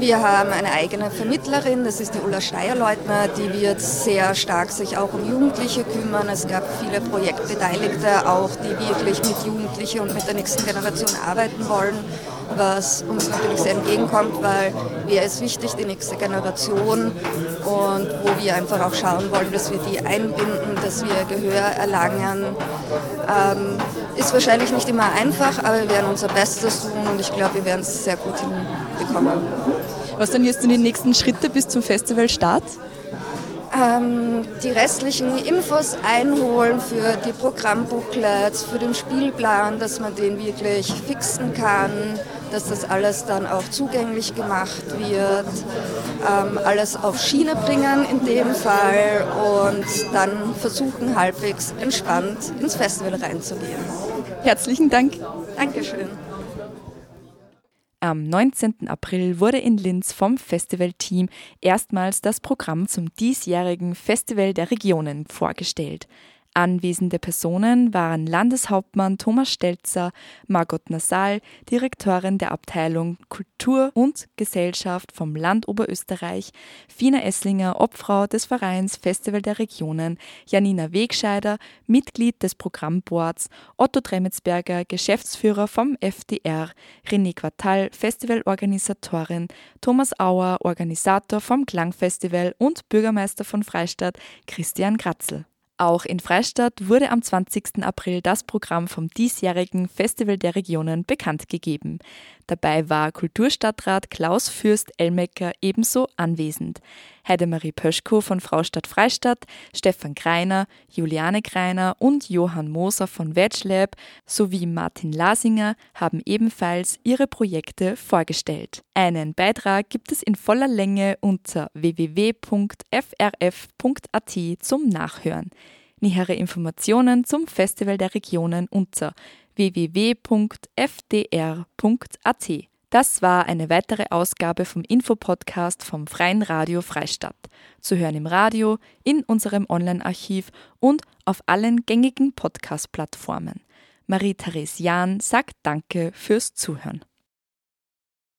Wir haben eine eigene Vermittlerin, das ist die Ulla Steierleutner, die wird sehr stark sich auch um Jugendliche kümmern. Es gab viele Projektbeteiligte auch, die wirklich mit Jugendlichen und mit der nächsten Generation arbeiten wollen, was uns natürlich sehr entgegenkommt, weil wer ist wichtig, die nächste Generation und wo wir einfach auch schauen wollen, dass wir die einbinden, dass wir Gehör erlangen. Ähm, ist wahrscheinlich nicht immer einfach, aber wir werden unser Bestes tun und ich glaube, wir werden es sehr gut hinbekommen. Was dann jetzt die nächsten Schritte bis zum Festivalstart? Ähm, die restlichen Infos einholen für die Programmbooklets, für den Spielplan, dass man den wirklich fixen kann, dass das alles dann auch zugänglich gemacht wird, ähm, alles auf Schiene bringen in dem Fall und dann versuchen halbwegs entspannt ins Festival reinzugehen. Herzlichen Dank. Dankeschön. Am 19. April wurde in Linz vom Festivalteam erstmals das Programm zum diesjährigen Festival der Regionen vorgestellt. Anwesende Personen waren Landeshauptmann Thomas Stelzer, Margot Nassal, Direktorin der Abteilung Kultur und Gesellschaft vom Land Oberösterreich, Fina Esslinger, Obfrau des Vereins Festival der Regionen, Janina Wegscheider, Mitglied des Programmboards, Otto Tremetsberger, Geschäftsführer vom FDR, René Quartal, Festivalorganisatorin, Thomas Auer, Organisator vom Klangfestival und Bürgermeister von Freistadt, Christian Kratzel. Auch in Freistadt wurde am 20. April das Programm vom diesjährigen Festival der Regionen bekannt gegeben. Dabei war Kulturstadtrat Klaus Fürst Elmecker ebenso anwesend. Heidemarie Pöschko von Fraustadt Freistadt, Stefan Greiner, Juliane Greiner und Johann Moser von Wedgelab sowie Martin Lasinger haben ebenfalls ihre Projekte vorgestellt. Einen Beitrag gibt es in voller Länge unter www.frf.at zum Nachhören. Nähere Informationen zum Festival der Regionen unter www.fdr.at. Das war eine weitere Ausgabe vom Infopodcast vom Freien Radio Freistadt. Zu hören im Radio, in unserem Online-Archiv und auf allen gängigen Podcast-Plattformen. Marie-Therese Jahn sagt Danke fürs Zuhören.